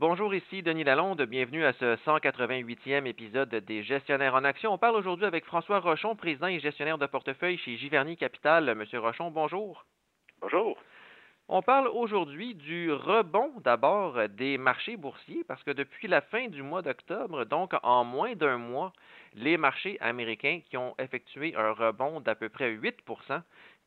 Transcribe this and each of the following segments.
Bonjour, ici Denis Lalonde. Bienvenue à ce 188e épisode des Gestionnaires en Action. On parle aujourd'hui avec François Rochon, président et gestionnaire de portefeuille chez Giverny Capital. Monsieur Rochon, bonjour. Bonjour. On parle aujourd'hui du rebond d'abord des marchés boursiers parce que depuis la fin du mois d'octobre, donc en moins d'un mois, les marchés américains qui ont effectué un rebond d'à peu près 8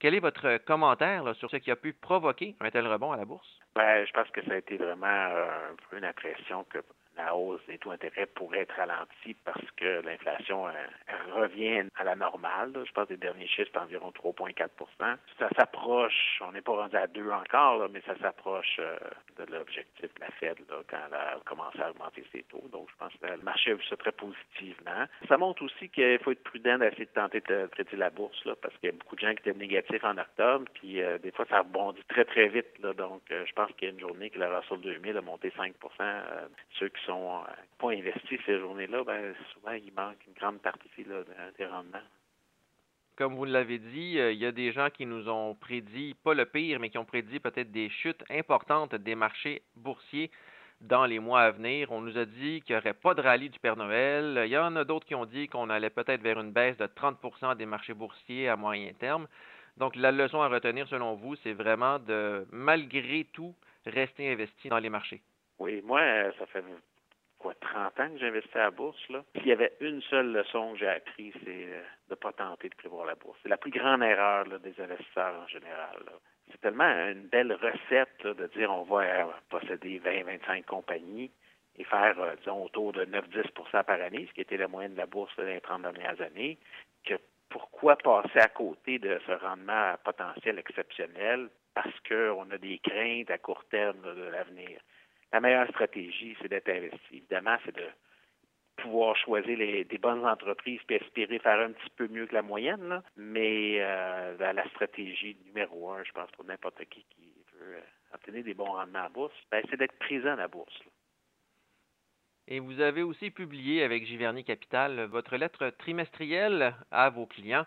quel est votre commentaire sur ce qui a pu provoquer un tel rebond à la bourse? Ben, je pense que ça a été vraiment euh, une impression que la hausse des taux d'intérêt pourrait être ralentie parce que l'inflation revient à la normale. Je pense que les derniers chiffres, c'est environ 3,4% Ça s'approche, on n'est pas rendu à 2 encore, mais ça s'approche euh, de l'objectif de la Fed quand elle a commencé à augmenter ses taux. Donc, je pense que le marché a vu ça très positivement. Ça montre aussi qu'il faut être prudent d'essayer de tenter de traiter la bourse parce qu'il y a beaucoup de gens qui étaient négatifs en octobre, puis euh, des fois, ça rebondit très, très vite. Donc, euh, je pense qu'il y a une journée que la Russell 2000 a monté 5 Ceux qui sont euh, pas investis ces journées-là, ben, souvent, il manque une grande partie là, des rendements. Comme vous l'avez dit, euh, il y a des gens qui nous ont prédit, pas le pire, mais qui ont prédit peut-être des chutes importantes des marchés boursiers dans les mois à venir. On nous a dit qu'il n'y aurait pas de rallye du Père Noël. Il y en a d'autres qui ont dit qu'on allait peut-être vers une baisse de 30% des marchés boursiers à moyen terme. Donc, la leçon à retenir, selon vous, c'est vraiment de, malgré tout, rester investi dans les marchés. Oui, moi, ça fait quoi, 30 ans que j'investis à la bourse, là. S'il y avait une seule leçon que j'ai apprise, c'est euh, de ne pas tenter de prévoir la bourse. C'est la plus grande erreur des investisseurs en général. C'est tellement une belle recette de dire on va euh, posséder 20-25 compagnies et faire, euh, disons, autour de 9-10% par année, ce qui était la moyenne de la bourse dans les 30 dernières années, que pourquoi passer à côté de ce rendement potentiel exceptionnel parce qu'on a des craintes à court terme de l'avenir la meilleure stratégie, c'est d'être investi. Évidemment, c'est de pouvoir choisir les, des bonnes entreprises et espérer faire un petit peu mieux que la moyenne. Mais euh, la stratégie numéro un, je pense, pour n'importe qui qui veut euh, obtenir des bons rendements à bourse, ben, c'est d'être présent à la bourse. Et vous avez aussi publié avec Giverny Capital votre lettre trimestrielle à vos clients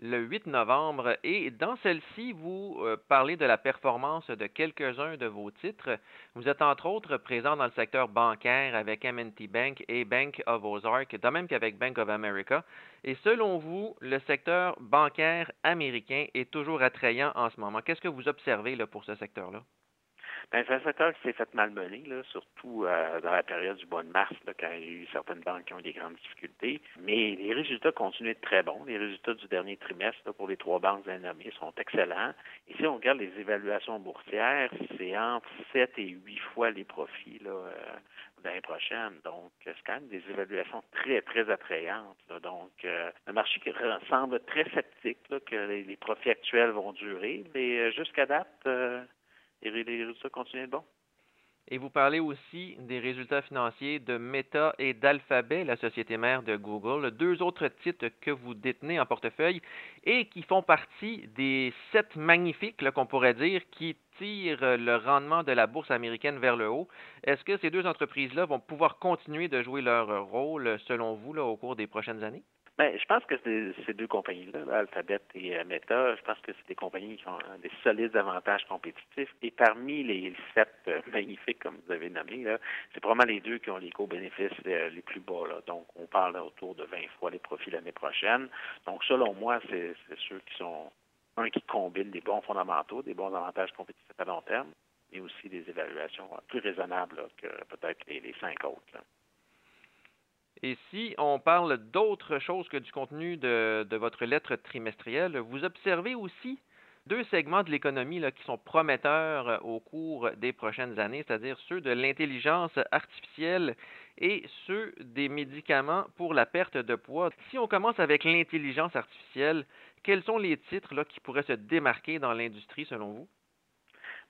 le 8 novembre et dans celle-ci, vous euh, parlez de la performance de quelques-uns de vos titres. Vous êtes entre autres présent dans le secteur bancaire avec M&T Bank et Bank of Ozark, de même qu'avec Bank of America. Et selon vous, le secteur bancaire américain est toujours attrayant en ce moment? Qu'est-ce que vous observez pour ce secteur-là? Secteur qui s'est fait malmener, surtout euh, dans la période du mois de mars, quand il y a eu certaines banques qui ont eu des grandes difficultés. Mais les résultats continuent d'être très bons. Les résultats du dernier trimestre pour les trois banques nommées sont excellents. Et si on regarde les évaluations boursières, c'est entre 7 et 8 fois les profits là, euh, l'année prochaine. Donc, c'est quand même des évaluations très, très attrayantes. Donc, euh, le marché qui semble très sceptique que les, profits actuels vont durer. Mais jusqu'à date, et vous parlez aussi des résultats financiers de Meta et d'Alphabet, la société mère de Google, deux autres titres que vous détenez en portefeuille et qui font partie des sept magnifiques, qu'on pourrait dire, qui tirent le rendement de la bourse américaine vers le haut. Est-ce que ces deux entreprises-là vont pouvoir continuer de jouer leur rôle, selon vous, au cours des prochaines années? Bien, je pense que ces deux compagnies-là, Alphabet et euh, Meta, je pense que c'est des compagnies qui ont des solides avantages compétitifs. Et parmi les sept euh, magnifiques, comme vous avez nommé, c'est probablement les deux qui ont les co-bénéfices euh, les plus bas. Là. Donc, on parle autour de 20 fois les profits l'année prochaine. Donc, selon moi, c'est ceux qui sont, un, qui combinent des bons fondamentaux, des bons avantages compétitifs à long terme, mais aussi des évaluations plus raisonnables que peut-être les, les cinq autres. Là. Et si on parle d'autre chose que du contenu de, votre lettre trimestrielle, vous observez aussi deux segments de l'économie qui sont prometteurs euh, au cours des prochaines années, c'est-à-dire ceux de l'intelligence artificielle et ceux des médicaments pour la perte de poids. Si on commence avec l'intelligence artificielle, quels sont les titres qui pourraient se démarquer dans l'industrie selon vous?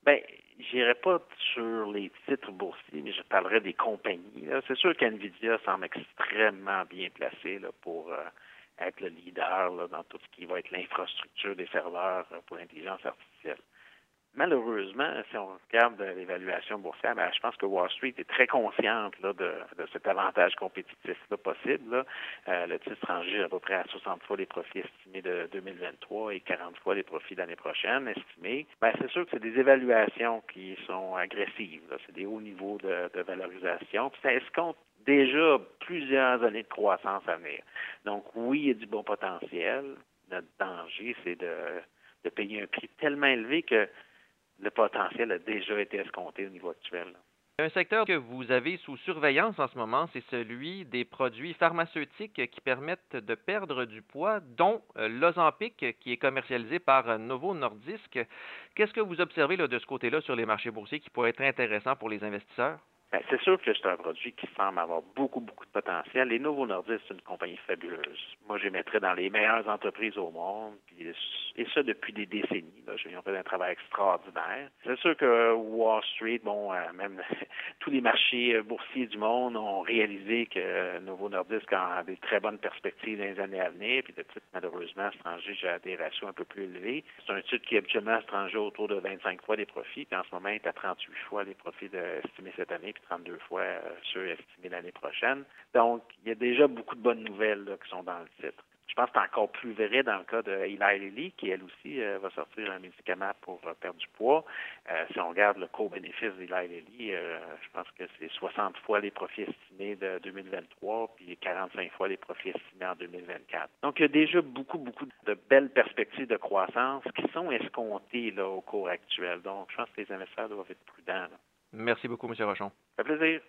Bien, j'irai pas sur les titres boursiers, mais je parlerai des compagnies. C'est sûr qu'NVIDIA semble extrêmement bien placé là, pour euh, être le leader dans tout ce qui va être l'infrastructure des serveurs euh, pour l'intelligence artificielle. Malheureusement, si on regarde l'évaluation boursière, ben, je pense que Wall Street est très consciente là, de, cet avantage compétitif là, possible. Euh, le titre étranger à peu près à 60 fois les profits estimés de 2023 et 40 fois les profits l'année prochaine estimés. Ben, c'est sûr que c'est des évaluations qui sont agressives. C'est des hauts niveaux de, valorisation. Puis ça escompte déjà plusieurs années de croissance à venir. Donc oui, il y a du bon potentiel. Notre danger, c'est de payer un prix tellement élevé que le potentiel a déjà été escompté au niveau actuel. Un secteur que vous avez sous surveillance en ce moment, c'est celui des produits pharmaceutiques qui permettent de perdre du poids, dont euh, l'Ozempic qui est commercialisé par Novo Nordisk. Qu'est-ce que vous observez de ce côté-là sur les marchés boursiers qui pourrait être intéressant pour les investisseurs? Ben, c'est sûr que c'est un produit qui semble avoir beaucoup, beaucoup de potentiel. Les Novo Nordisk, c'est une compagnie fabuleuse. Moi, je les mettrais dans les meilleures entreprises au monde, et ça depuis des décennies. Ils ont fait un travail extraordinaire. C'est sûr que Wall Street, bon, euh, même tous les marchés euh, boursiers du monde ont réalisé que Novo Nordisk a des très bonnes perspectives dans les années à venir, puis le titre, malheureusement, étranger, j'ai des ratios un peu plus élevés. C'est un titre qui est habituellement étranger autour de 25 fois les profits, puis en ce moment, il est à 38 fois les profits estimés cette année, 32 fois euh, ceux estimés l'année prochaine. Donc, il y a déjà beaucoup de bonnes nouvelles qui sont dans le titre. Je pense que c'est encore plus vrai dans le cas de Eli Lilly, qui elle aussi euh, va sortir un médicament pour euh, perdre du poids. si on regarde le co-bénéfice d'Eli Lilly, je pense que c'est 60 fois les profits estimés de 2023, puis 45 fois les profits estimés en 2024. Donc, il y a déjà beaucoup, beaucoup de belles perspectives de croissance qui sont escomptées là, au cours actuel. Donc, je pense que les investisseurs doivent être prudents. Merci beaucoup, M. Rochon. Ça fait plaisir.